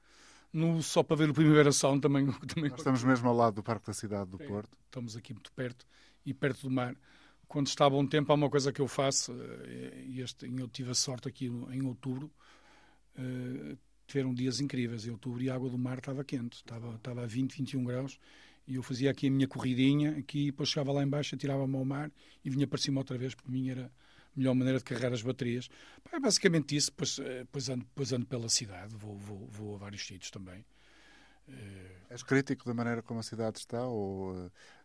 uso só para ver o Primavera Sound, também, também Nós estamos mesmo ao lado do Parque da Cidade do É. Porto. estamos aqui muito perto e perto do mar. Quando está a bom tempo, há uma coisa que eu faço, eh, e este, eu tive a sorte aqui no- em outubro, eh, tiveram dias incríveis. Em outubro e a água do mar estava quente, estava, estava a 20, 21 graus, e eu fazia aqui a minha corridinha, aqui, depois chegava lá embaixo, tirava-me ao mar e vinha para cima outra vez, para mim era melhor maneira de carregar as baterias. Pá, É basicamente isso, depois, eh, depois, ando, depois ando pela cidade, vou, vou, vou a vários sítios também. És crítico da maneira como a cidade está ou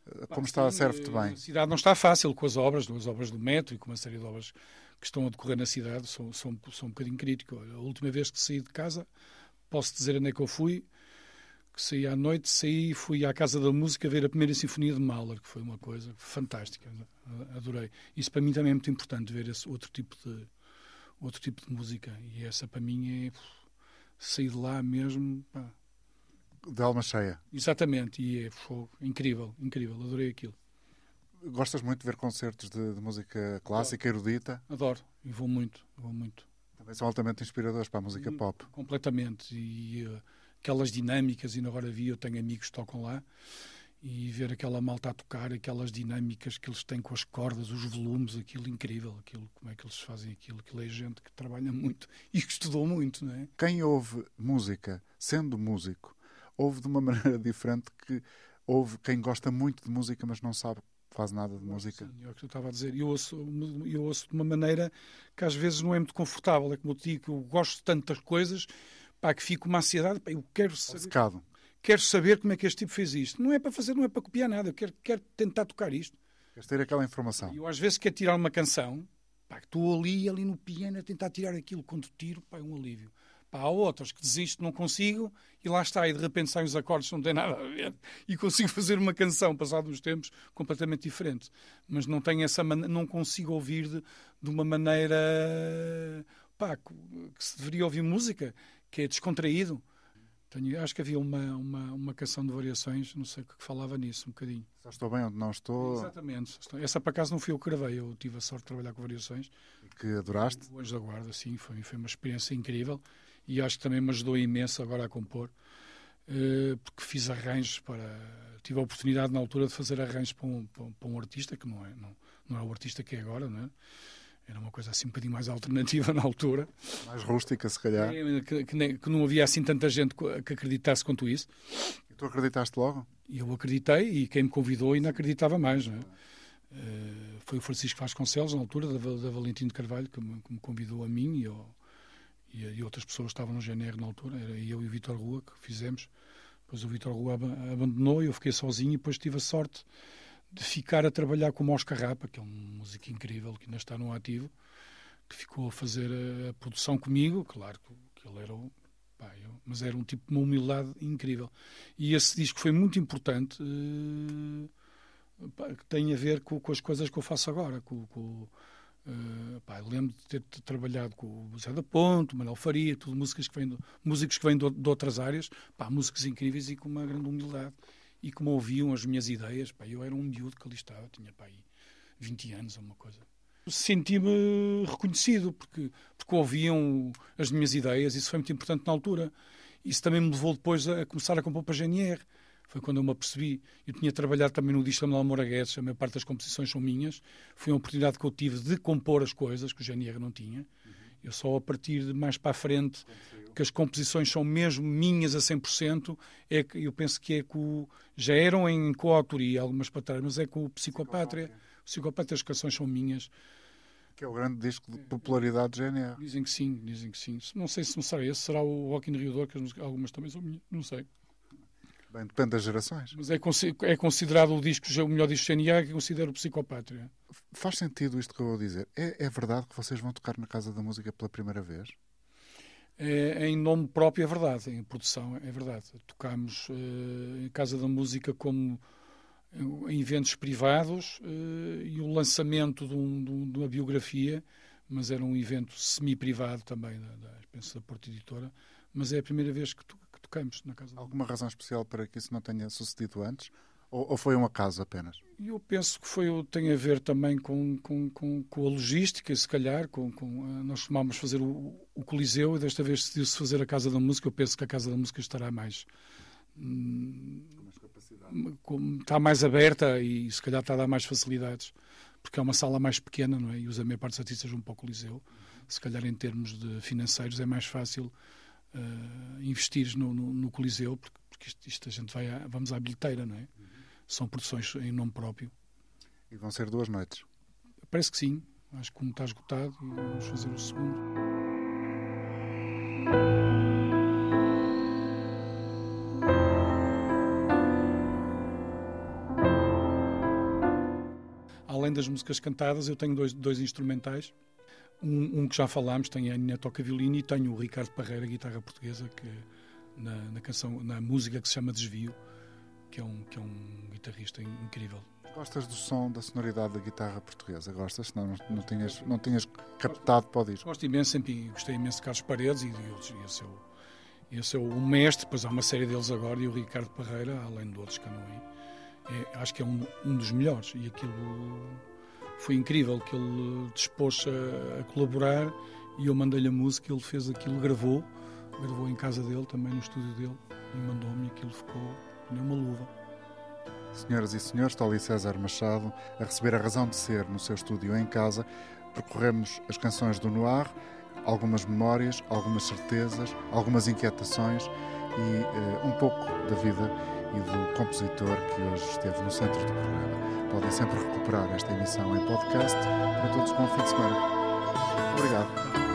eh, Pá, como está, serve-te eh, bem? A cidade não está fácil com as obras, as obras do metro e com uma série de obras que estão a decorrer na cidade. Sou, sou, sou um bocadinho crítico. A última vez que saí de casa, posso dizer onde é que eu fui, que saí à noite, saí e fui à Casa da Música ver a primeira Sinfonia de Mahler, que foi uma coisa fantástica. Adorei. Isso para mim também é muito importante, ver esse outro tipo de, outro tipo de música. E essa para mim é sair de lá mesmo. pá, De alma cheia. Exatamente, e é fogo, incrível, incrível, adorei aquilo. Gostas muito de ver concertos de, de música clássica, erudita? Adoro, e vou muito, vou muito, Também são altamente inspiradores para a música Hum. pop. completamente. E eh, aquelas dinâmicas, e agora vi, eu tenho amigos que tocam lá, e ver aquela malta a tocar, aquelas dinâmicas que eles têm com as cordas, os volumes, aquilo incrível, aquilo, como é que eles fazem aquilo, aquilo é gente que trabalha muito e que estudou muito, não é? Quem ouve música, sendo músico, ouve de uma maneira diferente que ouve quem gosta muito de música, mas não sabe quase nada de música. Sim, é o que eu estava a dizer. Eu ouço, eu ouço de uma maneira que às vezes não é muito confortável. É como eu digo, eu gosto de tantas coisas, pá, que fico uma ansiedade, pá, eu quero saber, Secado. quero saber como é que este tipo fez isto. Não é para fazer, não é para copiar nada, eu quero, quero tentar tocar isto. Queres ter aquela informação. Eu às vezes quero tirar uma canção, pá, que estou ali, ali no piano a tentar tirar aquilo. Quando tiro, pá, é um alívio. Pá, há outras que desisto, não consigo, e lá está, e de repente saem os acordes não têm nada a ver, e consigo fazer uma canção, passado uns tempos, completamente diferente. Mas não tenho essa mane- não consigo ouvir de, de uma maneira pá, que se deveria ouvir música, que é descontraído. Tenho, acho que havia uma, uma, uma canção de variações, não sei, que falava nisso um bocadinho. Só estou bem onde não estou Exatamente. Essa por acaso não fui eu que gravei, eu tive a sorte de trabalhar com variações. que adoraste. O Anjo da Guarda, sim, foi, foi uma experiência incrível e acho que também me ajudou imenso agora a compor, eh, porque fiz arranjos para. Tive a oportunidade na altura de fazer arranjos para um, para para um artista que não é, não, não é o artista que é agora, não é? Era uma coisa assim um bocadinho mais alternativa na altura, Mais rústica, se calhar. Que, que que não havia assim tanta gente que acreditasse quanto isso. E tu acreditaste logo? Eu acreditei e quem me convidou ainda acreditava mais. Não é? Eh, foi o Francisco Vasconcelos, na altura, da, da Valentim de Carvalho, que me, que me convidou a mim e, ao- e, a- e outras pessoas que estavam no GNR na altura. Era eu e o Vitor Rua que fizemos. Depois o Vitor Rua aba- abandonou e eu fiquei sozinho e depois tive a sorte de ficar a trabalhar com o Mosca Rapa, que é um músico incrível que ainda está no ativo, que ficou a fazer a, a produção comigo. Claro que, ele era o. mas era um tipo de uma humildade incrível. E esse disco foi muito importante, eh, que tem a ver com, com as coisas que eu faço agora. Com, com, eh, pá, lembro de ter trabalhado com o Zé da Ponte, Manuel Faria, tudo músicas que vêm músicos que vêm de, de outras áreas, pá, músicos incríveis e com uma grande humildade. E como ouviam as minhas ideias, pá, eu era um miúdo que ali estava, tinha pá, aí 20 anos ou uma coisa. Senti-me reconhecido, porque, porque ouviam as minhas ideias, isso foi muito importante na altura. Isso também me levou depois a começar a compor para a GNR. Foi quando eu me apercebi. Eu tinha trabalhado também no disco Manuel Moura Guedes, a maior parte das composições são minhas. Foi uma oportunidade que eu tive de compor as coisas, que o GNR não tinha. Eu só a partir de mais para a frente, que as composições são mesmo minhas a 100%, é que eu penso que é com, já eram em coautoria algumas para trás, mas é com o Psicopátria. O Psicopátria as canções são minhas Que é o grande disco de popularidade de GNR. Dizem que sim, dizem que sim. Não sei se não será esse, será o Rock in Rio Door, que as músicas- algumas também são minhas, não sei. Bem, depende das gerações. Mas é, é considerado o disco, o melhor disco de GNR, que considero o Psicopátria. Faz sentido isto que eu vou dizer? É, é verdade que vocês vão tocar na Casa da Música pela primeira vez? É, em nome próprio é verdade, em produção é verdade. Tocámos eh, em Casa da Música como eh, em eventos privados eh, e o lançamento de, um- de um- de uma biografia, mas era um evento semi-privado também, da, da, penso da Porta Editora, mas é a primeira vez que, to- tocamos na Casa. Alguma razão especial para que isso não tenha sucedido antes? Ou, ou foi um acaso apenas? Eu penso que foi, tem a ver também com, com, com, com a logística, se calhar. Com, com, eh, nós costumámos fazer o, o Coliseu e desta vez decidiu-se fazer a Casa da Música. Eu penso que a Casa da Música estará mais. hum, com- está mais aberta e se calhar está a dar mais facilidades, porque é uma sala mais pequena, não é? E usa a maior parte dos artistas vão para o Coliseu. Se calhar em termos de financeiros é mais fácil eh, investir no, no, no Coliseu, porque, porque isto, isto a gente vai à- vamos à bilheteira, não é? São produções em nome próprio. E vão ser duas noites. Parece que sim. Acho que como está esgotado, e vamos fazer o segundo. Além das músicas cantadas, eu tenho dois, dois instrumentais. Um, um que já falámos, tem a Nina toca violino e tenho o Ricardo Parreira, guitarra portuguesa, que na, na canção, na música que se chama Desvio, que é um, que é um guitarrista in- incrível. Gostas do som, da sonoridade da guitarra portuguesa? Gostas? Não, não, não, tinhas, não tinhas captado para o disco. Gosto imenso, sempre gostei imenso de Carlos Paredes e de outros. E esse, é o, esse é o mestre, pois há uma série deles agora, e o Ricardo Parreira, além de outros que andam aí. É, acho que é um, um dos melhores. E aquilo foi incrível, que ele dispôs a, a colaborar e eu mandei-lhe a música, ele fez aquilo, gravou, gravou em casa dele, também no estúdio dele, e mandou-me aquilo ficou nem uma luva. Senhoras e senhores, está ali César Machado a receber a razão de ser no seu estúdio em casa. Percorremos as canções do Noir, algumas memórias, algumas certezas, algumas inquietações e eh, um pouco da vida e do compositor que hoje esteve no centro do programa. Podem sempre recuperar esta emissão em podcast. Para todos, bom fim de semana. Obrigado.